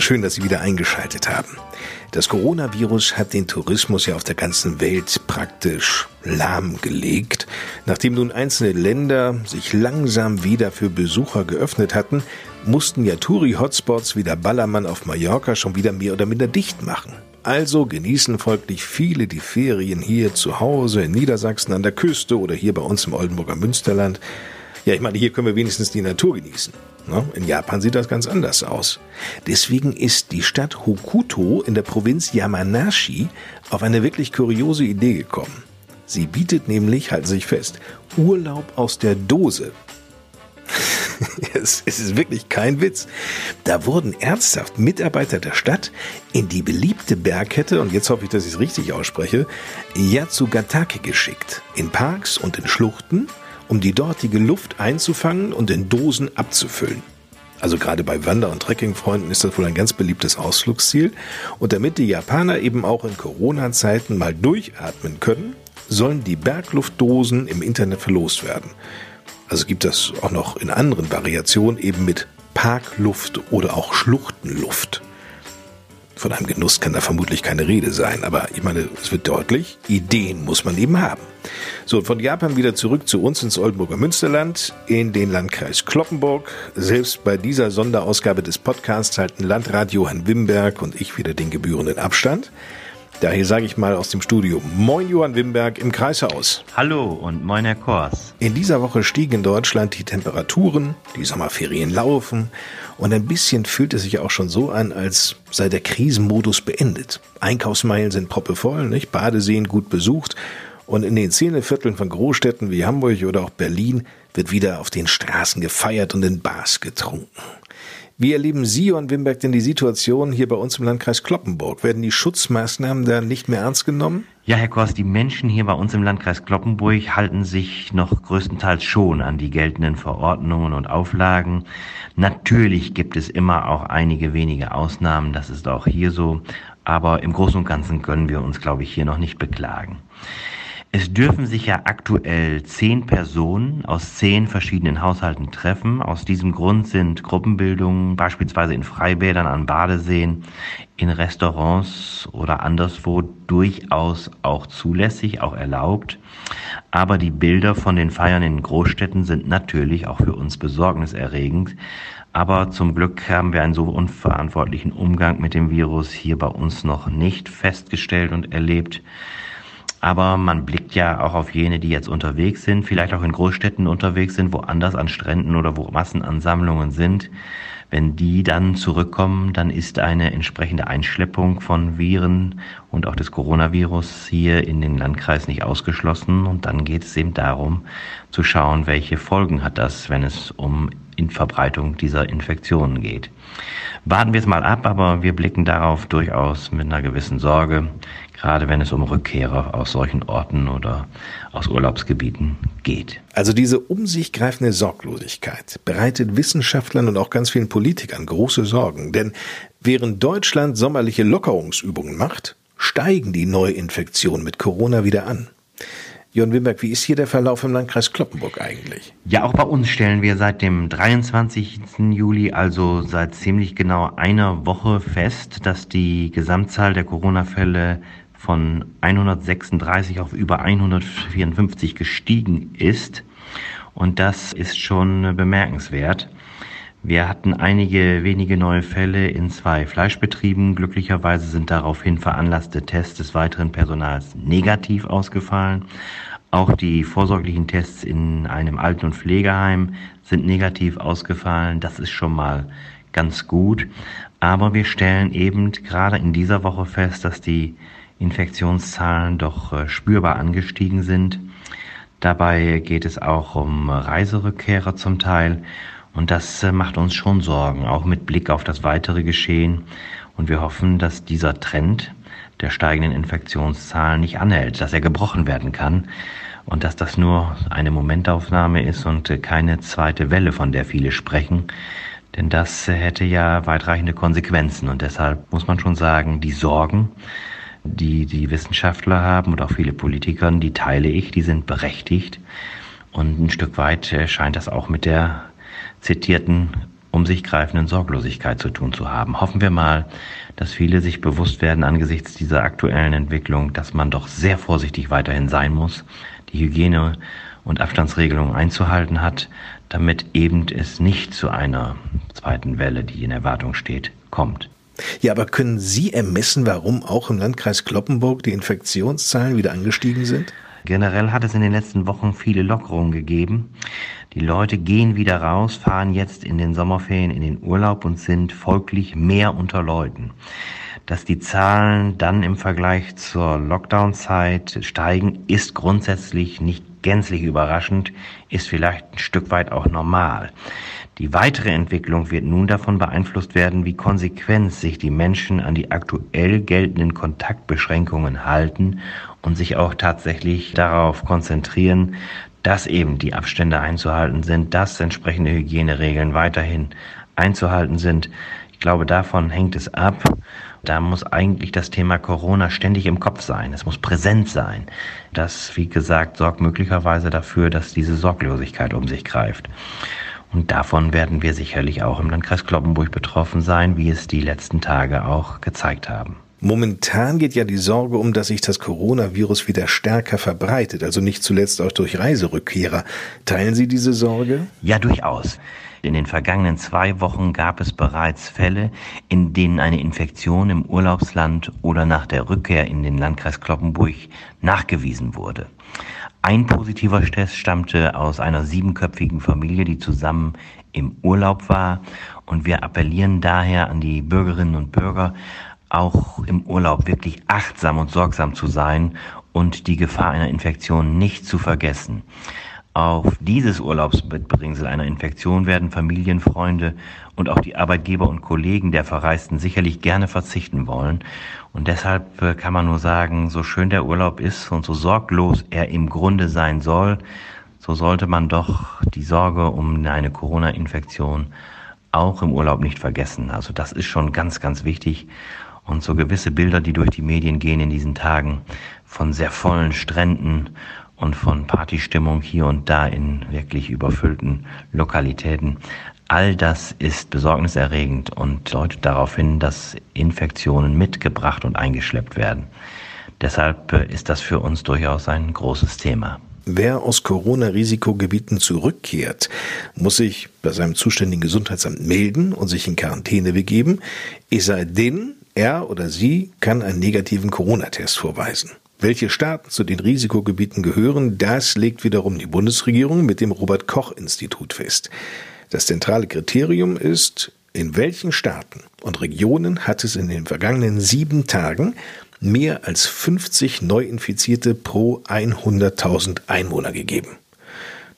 Schön, dass Sie wieder eingeschaltet haben. Das Coronavirus hat den Tourismus ja auf der ganzen Welt praktisch lahmgelegt. Nachdem nun einzelne Länder sich langsam wieder für Besucher geöffnet hatten, mussten ja Touri-Hotspots wie der Ballermann auf Mallorca schon wieder mehr oder minder dicht machen. Also genießen folglich viele die Ferien hier zu Hause in Niedersachsen an der Küste oder hier bei uns im Oldenburger Münsterland. Ja, ich meine, hier können wir wenigstens die Natur genießen. Ne? In Japan sieht das ganz anders aus. Deswegen ist die Stadt Hokuto in der Provinz Yamanashi auf eine wirklich kuriose Idee gekommen. Sie bietet nämlich, halten Sie sich fest, Urlaub aus der Dose. es ist wirklich kein Witz. Da wurden ernsthaft Mitarbeiter der Stadt in die beliebte Bergkette, und jetzt hoffe ich, dass ich es richtig ausspreche, Yatsugatake geschickt. In Parks und in Schluchten um die dortige Luft einzufangen und in Dosen abzufüllen. Also gerade bei Wander- und Trekkingfreunden ist das wohl ein ganz beliebtes Ausflugsziel. Und damit die Japaner eben auch in Corona-Zeiten mal durchatmen können, sollen die Bergluftdosen im Internet verlost werden. Also gibt das auch noch in anderen Variationen eben mit Parkluft oder auch Schluchtenluft. Von einem Genuss kann da vermutlich keine Rede sein, aber ich meine, es wird deutlich, Ideen muss man eben haben. So, von Japan wieder zurück zu uns ins Oldenburger Münsterland, in den Landkreis Kloppenburg. Selbst bei dieser Sonderausgabe des Podcasts halten Landrat Johann Wimberg und ich wieder den gebührenden Abstand. Daher sage ich mal aus dem Studio Moin Johann Wimberg im Kreishaus. Hallo und moin Herr Kors. In dieser Woche stiegen in Deutschland die Temperaturen, die Sommerferien laufen und ein bisschen fühlt es sich auch schon so an, als sei der Krisenmodus beendet. Einkaufsmeilen sind proppevoll, nicht? Badeseen gut besucht und in den Szenevierteln von Großstädten wie Hamburg oder auch Berlin wird wieder auf den Straßen gefeiert und in Bars getrunken. Wie erleben Sie, Johann Wimberg, denn die Situation hier bei uns im Landkreis Kloppenburg? Werden die Schutzmaßnahmen da nicht mehr ernst genommen? Ja, Herr Kors, die Menschen hier bei uns im Landkreis Kloppenburg halten sich noch größtenteils schon an die geltenden Verordnungen und Auflagen. Natürlich gibt es immer auch einige wenige Ausnahmen, das ist auch hier so, aber im Großen und Ganzen können wir uns, glaube ich, hier noch nicht beklagen. Es dürfen sich ja aktuell zehn Personen aus zehn verschiedenen Haushalten treffen. Aus diesem Grund sind Gruppenbildungen beispielsweise in Freibädern an Badeseen, in Restaurants oder anderswo durchaus auch zulässig, auch erlaubt. Aber die Bilder von den Feiern in Großstädten sind natürlich auch für uns besorgniserregend. Aber zum Glück haben wir einen so unverantwortlichen Umgang mit dem Virus hier bei uns noch nicht festgestellt und erlebt. Aber man blickt ja auch auf jene, die jetzt unterwegs sind, vielleicht auch in Großstädten unterwegs sind, woanders an Stränden oder wo Massenansammlungen sind. Wenn die dann zurückkommen, dann ist eine entsprechende Einschleppung von Viren und auch des Coronavirus hier in den Landkreis nicht ausgeschlossen. Und dann geht es eben darum zu schauen, welche Folgen hat das, wenn es um in Verbreitung dieser Infektionen geht. Warten wir es mal ab, aber wir blicken darauf durchaus mit einer gewissen Sorge, gerade wenn es um Rückkehrer aus solchen Orten oder aus Urlaubsgebieten geht. Also diese um sich greifende Sorglosigkeit bereitet Wissenschaftlern und auch ganz vielen Politikern große Sorgen, denn während Deutschland sommerliche Lockerungsübungen macht, steigen die Neuinfektionen mit Corona wieder an. Jörn Wimberg, wie ist hier der Verlauf im Landkreis Kloppenburg eigentlich? Ja, auch bei uns stellen wir seit dem 23. Juli, also seit ziemlich genau einer Woche fest, dass die Gesamtzahl der Corona-Fälle von 136 auf über 154 gestiegen ist. Und das ist schon bemerkenswert. Wir hatten einige wenige neue Fälle in zwei Fleischbetrieben. Glücklicherweise sind daraufhin veranlasste Tests des weiteren Personals negativ ausgefallen. Auch die vorsorglichen Tests in einem Alten- und Pflegeheim sind negativ ausgefallen. Das ist schon mal ganz gut. Aber wir stellen eben gerade in dieser Woche fest, dass die Infektionszahlen doch äh, spürbar angestiegen sind. Dabei geht es auch um Reiserückkehrer zum Teil. Und das äh, macht uns schon Sorgen, auch mit Blick auf das weitere Geschehen. Und wir hoffen, dass dieser Trend der steigenden Infektionszahlen nicht anhält, dass er gebrochen werden kann und dass das nur eine Momentaufnahme ist und keine zweite Welle, von der viele sprechen. Denn das hätte ja weitreichende Konsequenzen und deshalb muss man schon sagen, die Sorgen, die die Wissenschaftler haben und auch viele Politiker, die teile ich, die sind berechtigt. Und ein Stück weit äh, scheint das auch mit der zitierten um sich greifenden Sorglosigkeit zu tun zu haben. Hoffen wir mal, dass viele sich bewusst werden angesichts dieser aktuellen Entwicklung, dass man doch sehr vorsichtig weiterhin sein muss, die Hygiene und Abstandsregelungen einzuhalten hat, damit eben es nicht zu einer zweiten Welle, die in Erwartung steht, kommt. Ja, aber können Sie ermessen, warum auch im Landkreis Kloppenburg die Infektionszahlen wieder angestiegen sind? Generell hat es in den letzten Wochen viele Lockerungen gegeben. Die Leute gehen wieder raus, fahren jetzt in den Sommerferien in den Urlaub und sind folglich mehr unter Leuten. Dass die Zahlen dann im Vergleich zur Lockdown-Zeit steigen, ist grundsätzlich nicht gänzlich überraschend, ist vielleicht ein Stück weit auch normal. Die weitere Entwicklung wird nun davon beeinflusst werden, wie konsequent sich die Menschen an die aktuell geltenden Kontaktbeschränkungen halten und sich auch tatsächlich darauf konzentrieren, dass eben die Abstände einzuhalten sind, dass entsprechende Hygieneregeln weiterhin einzuhalten sind. Ich glaube, davon hängt es ab. Da muss eigentlich das Thema Corona ständig im Kopf sein. Es muss präsent sein. Das, wie gesagt, sorgt möglicherweise dafür, dass diese Sorglosigkeit um sich greift. Und davon werden wir sicherlich auch im Landkreis Kloppenburg betroffen sein, wie es die letzten Tage auch gezeigt haben. Momentan geht ja die Sorge um, dass sich das Coronavirus wieder stärker verbreitet, also nicht zuletzt auch durch Reiserückkehrer. Teilen Sie diese Sorge? Ja, durchaus. In den vergangenen zwei Wochen gab es bereits Fälle, in denen eine Infektion im Urlaubsland oder nach der Rückkehr in den Landkreis Kloppenburg nachgewiesen wurde. Ein positiver Test stammte aus einer siebenköpfigen Familie, die zusammen im Urlaub war. Und wir appellieren daher an die Bürgerinnen und Bürger, auch im Urlaub wirklich achtsam und sorgsam zu sein und die Gefahr einer Infektion nicht zu vergessen. Auf dieses Urlaubsbebringsel einer Infektion werden Familienfreunde und auch die Arbeitgeber und Kollegen der Verreisten sicherlich gerne verzichten wollen. Und deshalb äh, kann man nur sagen, so schön der Urlaub ist und so sorglos er im Grunde sein soll, so sollte man doch die Sorge um eine Corona-Infektion auch im Urlaub nicht vergessen. Also das ist schon ganz, ganz wichtig. Und so gewisse Bilder, die durch die Medien gehen in diesen Tagen von sehr vollen Stränden und von Partystimmung hier und da in wirklich überfüllten Lokalitäten. All das ist besorgniserregend und deutet darauf hin, dass Infektionen mitgebracht und eingeschleppt werden. Deshalb ist das für uns durchaus ein großes Thema. Wer aus Corona-Risikogebieten zurückkehrt, muss sich bei seinem zuständigen Gesundheitsamt melden und sich in Quarantäne begeben, es sei denn, er oder sie kann einen negativen Corona-Test vorweisen. Welche Staaten zu den Risikogebieten gehören, das legt wiederum die Bundesregierung mit dem Robert Koch Institut fest. Das zentrale Kriterium ist, in welchen Staaten und Regionen hat es in den vergangenen sieben Tagen mehr als 50 Neuinfizierte pro 100.000 Einwohner gegeben.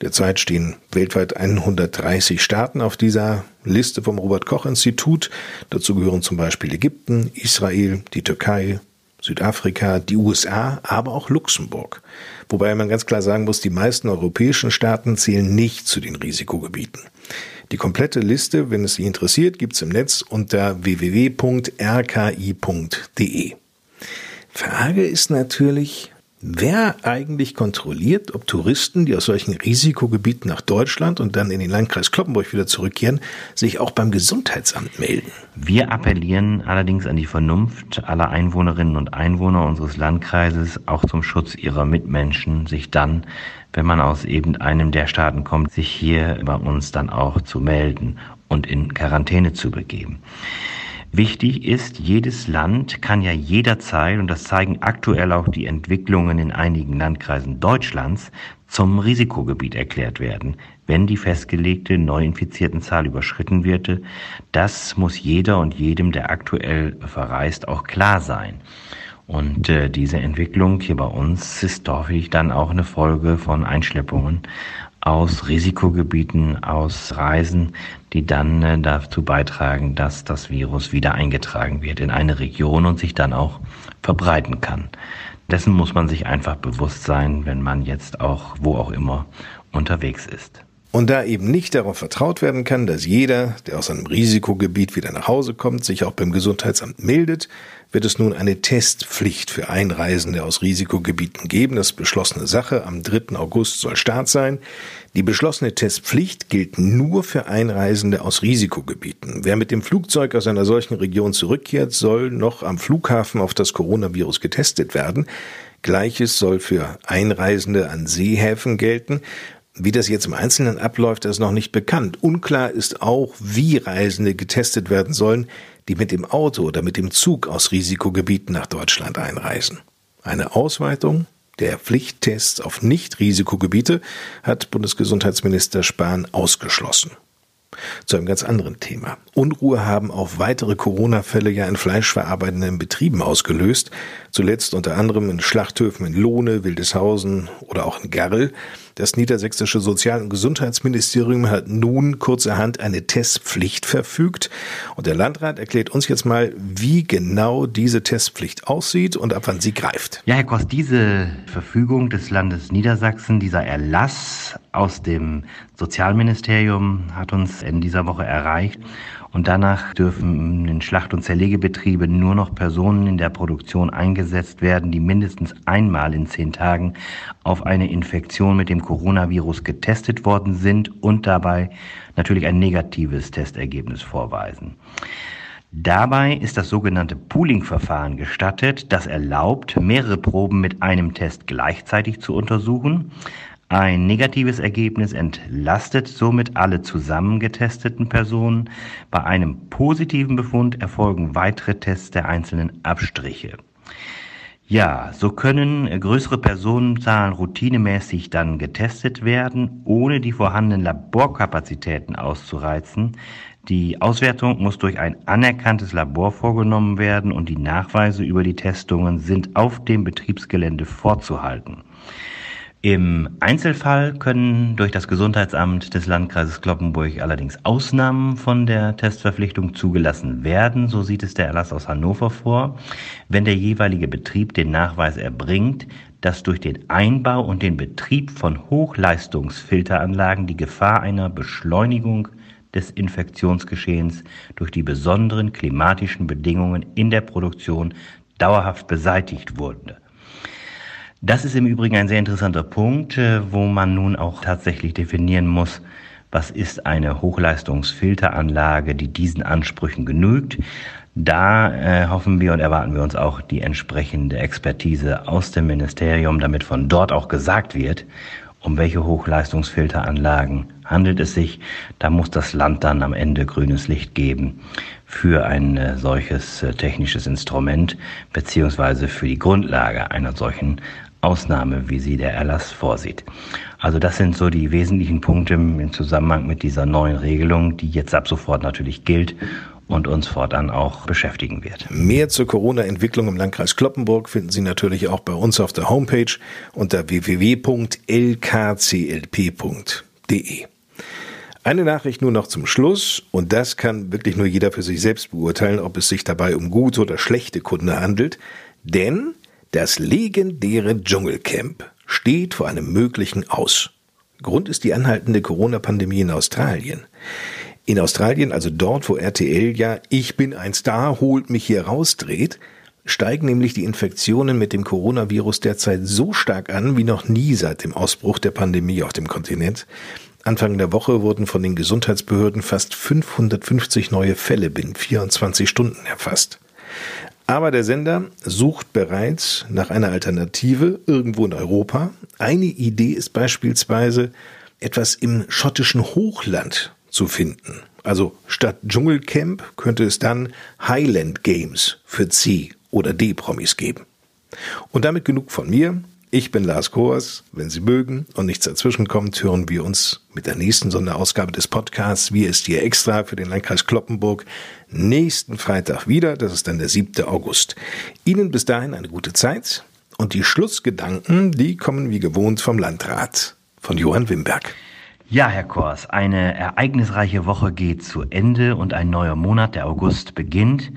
Derzeit stehen weltweit 130 Staaten auf dieser Liste vom Robert Koch Institut. Dazu gehören zum Beispiel Ägypten, Israel, die Türkei, Südafrika, die USA, aber auch Luxemburg. Wobei man ganz klar sagen muss, die meisten europäischen Staaten zählen nicht zu den Risikogebieten. Die komplette Liste, wenn es Sie interessiert, gibt es im Netz unter www.rki.de. Frage ist natürlich, Wer eigentlich kontrolliert, ob Touristen, die aus solchen Risikogebieten nach Deutschland und dann in den Landkreis Kloppenburg wieder zurückkehren, sich auch beim Gesundheitsamt melden? Wir appellieren allerdings an die Vernunft aller Einwohnerinnen und Einwohner unseres Landkreises, auch zum Schutz ihrer Mitmenschen, sich dann, wenn man aus eben einem der Staaten kommt, sich hier bei uns dann auch zu melden und in Quarantäne zu begeben. Wichtig ist, jedes Land kann ja jederzeit, und das zeigen aktuell auch die Entwicklungen in einigen Landkreisen Deutschlands, zum Risikogebiet erklärt werden, wenn die festgelegte Neuinfiziertenzahl überschritten wird. Das muss jeder und jedem, der aktuell verreist, auch klar sein. Und äh, diese Entwicklung hier bei uns ist häufig dann auch eine Folge von Einschleppungen aus Risikogebieten ausreisen, die dann äh, dazu beitragen, dass das Virus wieder eingetragen wird in eine Region und sich dann auch verbreiten kann. Dessen muss man sich einfach bewusst sein, wenn man jetzt auch wo auch immer unterwegs ist. Und da eben nicht darauf vertraut werden kann, dass jeder, der aus einem Risikogebiet wieder nach Hause kommt, sich auch beim Gesundheitsamt meldet, wird es nun eine Testpflicht für Einreisende aus Risikogebieten geben. Das beschlossene Sache. Am 3. August soll Start sein. Die beschlossene Testpflicht gilt nur für Einreisende aus Risikogebieten. Wer mit dem Flugzeug aus einer solchen Region zurückkehrt, soll noch am Flughafen auf das Coronavirus getestet werden. Gleiches soll für Einreisende an Seehäfen gelten. Wie das jetzt im Einzelnen abläuft, ist noch nicht bekannt. Unklar ist auch, wie Reisende getestet werden sollen, die mit dem Auto oder mit dem Zug aus Risikogebieten nach Deutschland einreisen. Eine Ausweitung der Pflichttests auf Nicht-Risikogebiete hat Bundesgesundheitsminister Spahn ausgeschlossen. Zu einem ganz anderen Thema. Unruhe haben auch weitere Corona-Fälle ja in fleischverarbeitenden Betrieben ausgelöst. Zuletzt unter anderem in Schlachthöfen in Lohne, Wildeshausen oder auch in Garrel. Das niedersächsische Sozial- und Gesundheitsministerium hat nun kurzerhand eine Testpflicht verfügt. Und der Landrat erklärt uns jetzt mal, wie genau diese Testpflicht aussieht und ab wann sie greift. Ja, Herr Kost, diese Verfügung des Landes Niedersachsen, dieser Erlass aus dem Sozialministerium hat uns in dieser Woche erreicht. Und danach dürfen in Schlacht- und Zerlegebetriebe nur noch Personen in der Produktion eingesetzt werden, die mindestens einmal in zehn Tagen auf eine Infektion mit dem Coronavirus getestet worden sind und dabei natürlich ein negatives Testergebnis vorweisen. Dabei ist das sogenannte Pooling-Verfahren gestattet, das erlaubt, mehrere Proben mit einem Test gleichzeitig zu untersuchen. Ein negatives Ergebnis entlastet somit alle zusammen getesteten Personen. Bei einem positiven Befund erfolgen weitere Tests der einzelnen Abstriche. Ja, so können größere Personenzahlen routinemäßig dann getestet werden, ohne die vorhandenen Laborkapazitäten auszureizen. Die Auswertung muss durch ein anerkanntes Labor vorgenommen werden und die Nachweise über die Testungen sind auf dem Betriebsgelände vorzuhalten. Im Einzelfall können durch das Gesundheitsamt des Landkreises Kloppenburg allerdings Ausnahmen von der Testverpflichtung zugelassen werden. So sieht es der Erlass aus Hannover vor, wenn der jeweilige Betrieb den Nachweis erbringt, dass durch den Einbau und den Betrieb von Hochleistungsfilteranlagen die Gefahr einer Beschleunigung des Infektionsgeschehens durch die besonderen klimatischen Bedingungen in der Produktion dauerhaft beseitigt wurde. Das ist im Übrigen ein sehr interessanter Punkt, äh, wo man nun auch tatsächlich definieren muss, was ist eine Hochleistungsfilteranlage, die diesen Ansprüchen genügt. Da äh, hoffen wir und erwarten wir uns auch die entsprechende Expertise aus dem Ministerium, damit von dort auch gesagt wird, um welche Hochleistungsfilteranlagen handelt es sich. Da muss das Land dann am Ende grünes Licht geben für ein äh, solches äh, technisches Instrument beziehungsweise für die Grundlage einer solchen Ausnahme, wie sie der Erlass vorsieht. Also das sind so die wesentlichen Punkte im Zusammenhang mit dieser neuen Regelung, die jetzt ab sofort natürlich gilt und uns fortan auch beschäftigen wird. Mehr zur Corona-Entwicklung im Landkreis Kloppenburg finden Sie natürlich auch bei uns auf der Homepage unter www.lkclp.de. Eine Nachricht nur noch zum Schluss, und das kann wirklich nur jeder für sich selbst beurteilen, ob es sich dabei um gute oder schlechte Kunde handelt, denn das legendäre Dschungelcamp steht vor einem möglichen Aus. Grund ist die anhaltende Corona-Pandemie in Australien. In Australien, also dort, wo RTL ja Ich bin ein Star, holt mich hier raus dreht, steigen nämlich die Infektionen mit dem Coronavirus derzeit so stark an wie noch nie seit dem Ausbruch der Pandemie auf dem Kontinent. Anfang der Woche wurden von den Gesundheitsbehörden fast 550 neue Fälle binnen 24 Stunden erfasst. Aber der Sender sucht bereits nach einer Alternative irgendwo in Europa. Eine Idee ist beispielsweise, etwas im schottischen Hochland zu finden. Also statt Dschungelcamp könnte es dann Highland Games für C- oder D-Promis geben. Und damit genug von mir. Ich bin Lars Koers. Wenn Sie mögen und nichts dazwischen kommt, hören wir uns mit der nächsten Sonderausgabe des Podcasts Wir ist hier extra für den Landkreis Kloppenburg nächsten Freitag wieder. Das ist dann der 7. August. Ihnen bis dahin eine gute Zeit und die Schlussgedanken, die kommen wie gewohnt vom Landrat, von Johann Wimberg. Ja, Herr Kors, eine ereignisreiche Woche geht zu Ende und ein neuer Monat, der August, beginnt.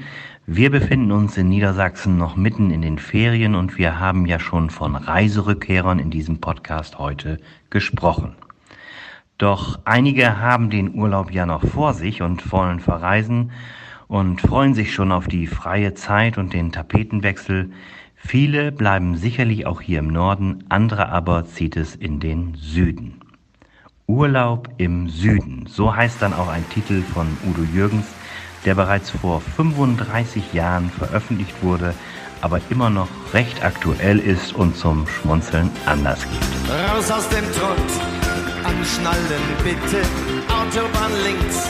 Wir befinden uns in Niedersachsen noch mitten in den Ferien und wir haben ja schon von Reiserückkehrern in diesem Podcast heute gesprochen. Doch einige haben den Urlaub ja noch vor sich und wollen verreisen und freuen sich schon auf die freie Zeit und den Tapetenwechsel. Viele bleiben sicherlich auch hier im Norden, andere aber zieht es in den Süden. Urlaub im Süden. So heißt dann auch ein Titel von Udo Jürgens, der bereits vor 35 Jahren veröffentlicht wurde, aber immer noch recht aktuell ist und zum Schmunzeln anders gibt. Raus aus dem Trott, anschnallen bitte, Autobahn links,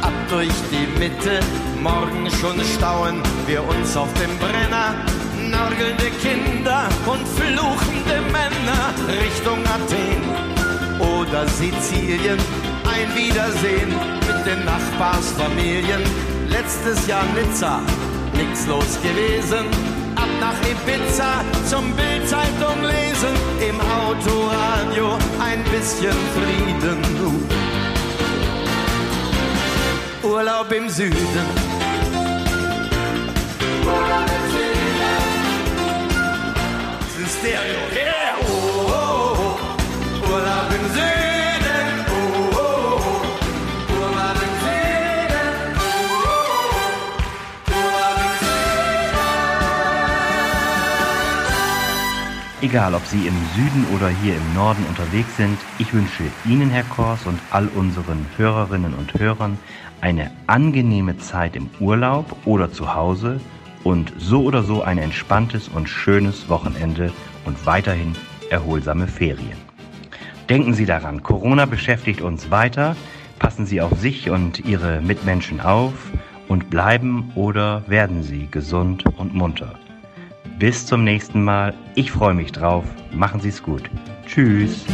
ab durch die Mitte, morgen schon stauen wir uns auf dem Brenner, nörgelnde Kinder und fluchende Männer Richtung Athen oder Sizilien. Ein Wiedersehen mit den Nachbarsfamilien. Letztes Jahr Nizza, nix los gewesen. Ab nach Ibiza zum Bildzeitung lesen. Im Autoradio ein bisschen Frieden. Urlaub im Süden. Urlaub im Süden. Das ist Stereo. Yeah. Egal, ob Sie im Süden oder hier im Norden unterwegs sind, ich wünsche Ihnen, Herr Kors, und all unseren Hörerinnen und Hörern eine angenehme Zeit im Urlaub oder zu Hause und so oder so ein entspanntes und schönes Wochenende und weiterhin erholsame Ferien. Denken Sie daran, Corona beschäftigt uns weiter. Passen Sie auf sich und Ihre Mitmenschen auf und bleiben oder werden Sie gesund und munter. Bis zum nächsten Mal. Ich freue mich drauf. Machen Sie es gut. Tschüss.